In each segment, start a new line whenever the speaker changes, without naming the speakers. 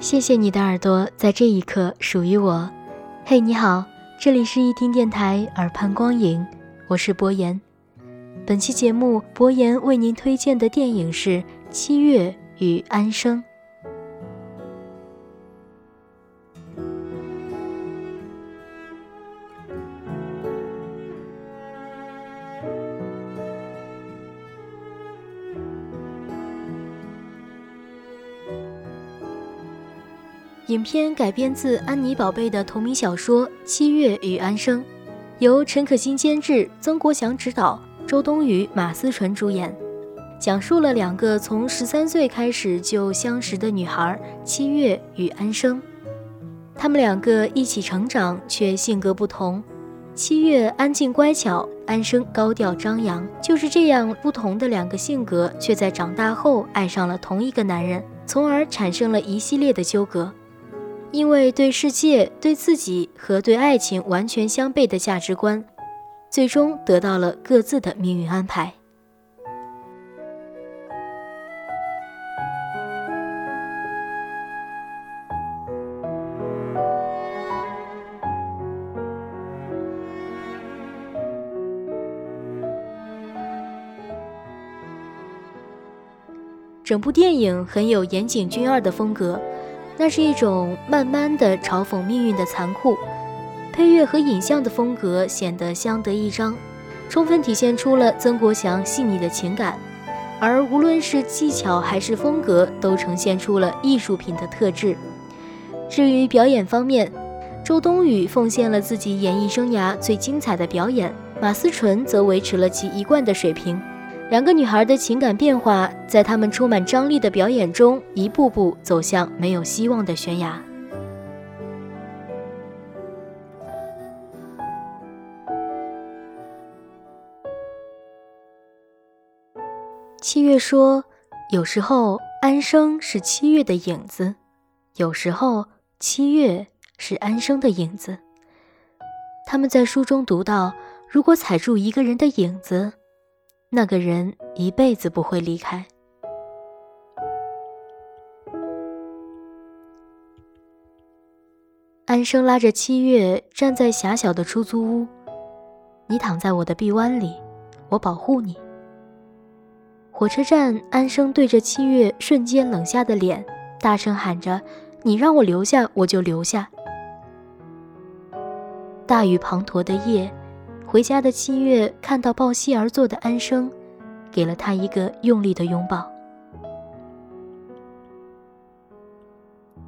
谢谢你的耳朵，在这一刻属于我。嘿，你好，这里是一听电台耳畔光影，我是博言。本期节目，博言为您推荐的电影是《七月与安生》。影片改编自安妮宝贝的同名小说《七月与安生》，由陈可辛监制，曾国祥执导，周冬雨、马思纯主演，讲述了两个从十三岁开始就相识的女孩七月与安生。他们两个一起成长，却性格不同。七月安静乖巧，安生高调张扬。就是这样不同的两个性格，却在长大后爱上了同一个男人，从而产生了一系列的纠葛。因为对世界、对自己和对爱情完全相悖的价值观，最终得到了各自的命运安排。整部电影很有岩井俊二的风格。那是一种慢慢的嘲讽命运的残酷，配乐和影像的风格显得相得益彰，充分体现出了曾国祥细腻的情感。而无论是技巧还是风格，都呈现出了艺术品的特质。至于表演方面，周冬雨奉献了自己演艺生涯最精彩的表演，马思纯则维持了其一贯的水平。两个女孩的情感变化，在她们充满张力的表演中，一步步走向没有希望的悬崖。七月说：“有时候安生是七月的影子，有时候七月是安生的影子。”他们在书中读到：“如果踩住一个人的影子。”那个人一辈子不会离开。安生拉着七月站在狭小的出租屋，你躺在我的臂弯里，我保护你。火车站，安生对着七月瞬间冷下的脸，大声喊着：“你让我留下，我就留下。”大雨滂沱的夜。回家的七月看到抱膝而坐的安生，给了他一个用力的拥抱。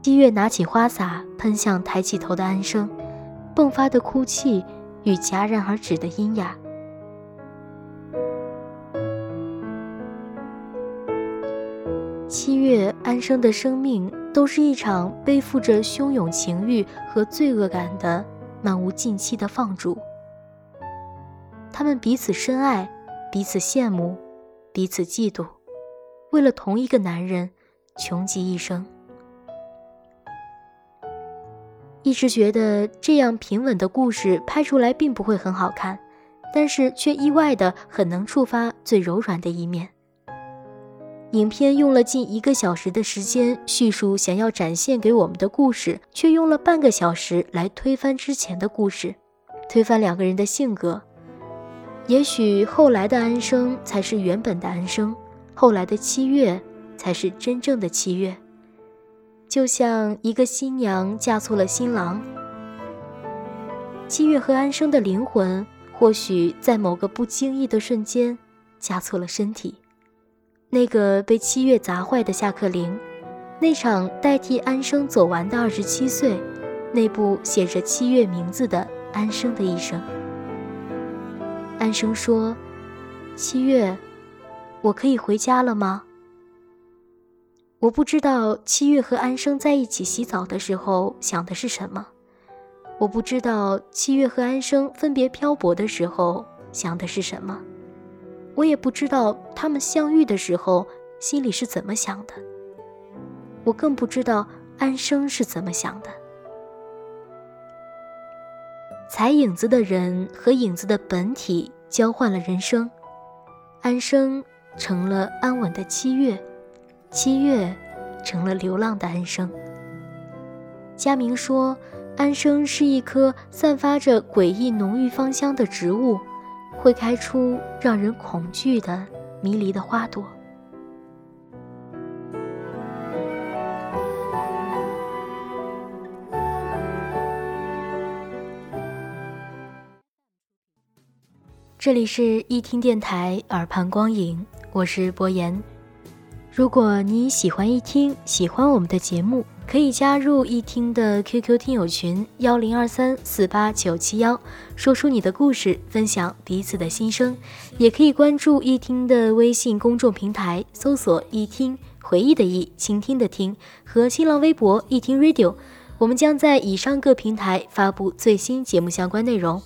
七月拿起花洒喷向抬起头的安生，迸发的哭泣与戛然而止的阴哑。七月安生的生命都是一场背负着汹涌情欲和罪恶感的漫无尽期的放逐。他们彼此深爱，彼此羡慕，彼此嫉妒，为了同一个男人，穷极一生。一直觉得这样平稳的故事拍出来并不会很好看，但是却意外的很能触发最柔软的一面。影片用了近一个小时的时间叙述想要展现给我们的故事，却用了半个小时来推翻之前的故事，推翻两个人的性格。也许后来的安生才是原本的安生，后来的七月才是真正的七月。就像一个新娘嫁错了新郎，七月和安生的灵魂或许在某个不经意的瞬间嫁错了身体。那个被七月砸坏的下课铃，那场代替安生走完的二十七岁，那部写着七月名字的安生的一生。安生说：“七月，我可以回家了吗？”我不知道七月和安生在一起洗澡的时候想的是什么，我不知道七月和安生分别漂泊的时候想的是什么，我也不知道他们相遇的时候心里是怎么想的，我更不知道安生是怎么想的。踩影子的人和影子的本体交换了人生，安生成了安稳的七月，七月成了流浪的安生。佳明说，安生是一棵散发着诡异浓郁芳香的植物，会开出让人恐惧的迷离的花朵。这里是一听电台耳畔光影，我是博言。如果你喜欢一听，喜欢我们的节目，可以加入一听的 QQ 听友群幺零二三四八九七幺，说出你的故事，分享彼此的心声。也可以关注一听的微信公众平台，搜索“一听回忆的忆，倾听的听”和新浪微博“一听 Radio”，我们将在以上各平台发布最新节目相关内容。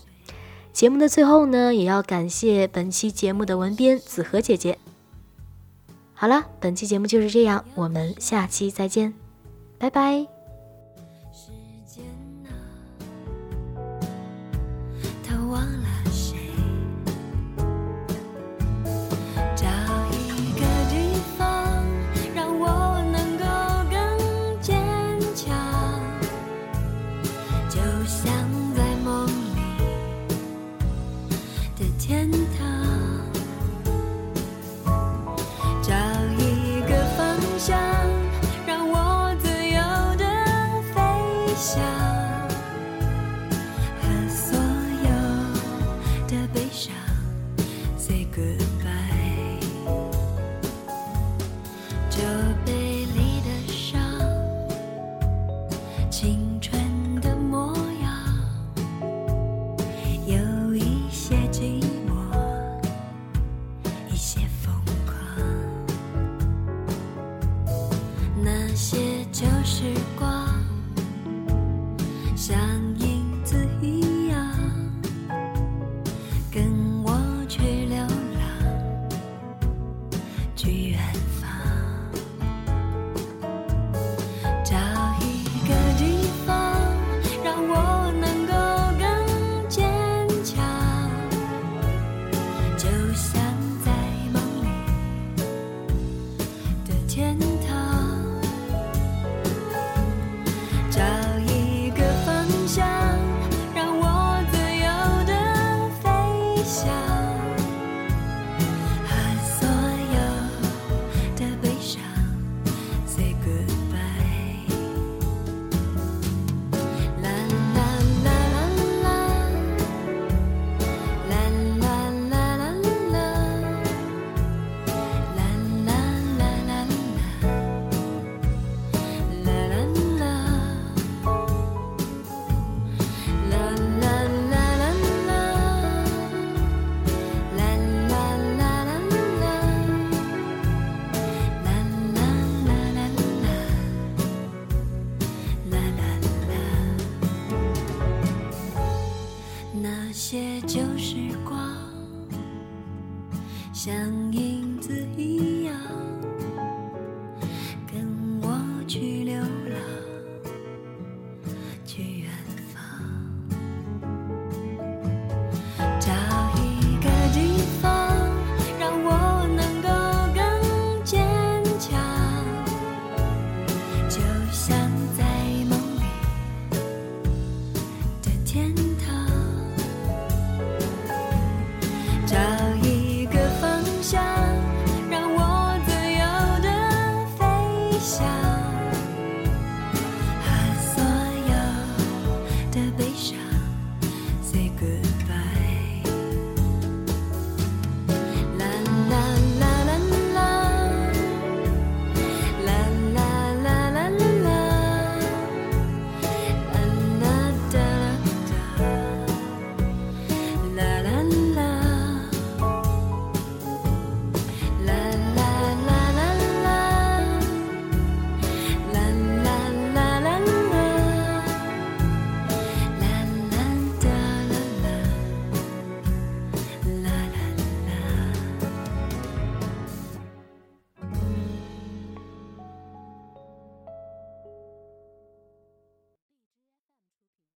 节目的最后呢，也要感谢本期节目的文编子禾姐姐。好了，本期节目就是这样，我们下期再见，拜拜。
光像影子一样跟我去流浪去远方找一个地方让我能够更坚强。就像在梦里的天堂。找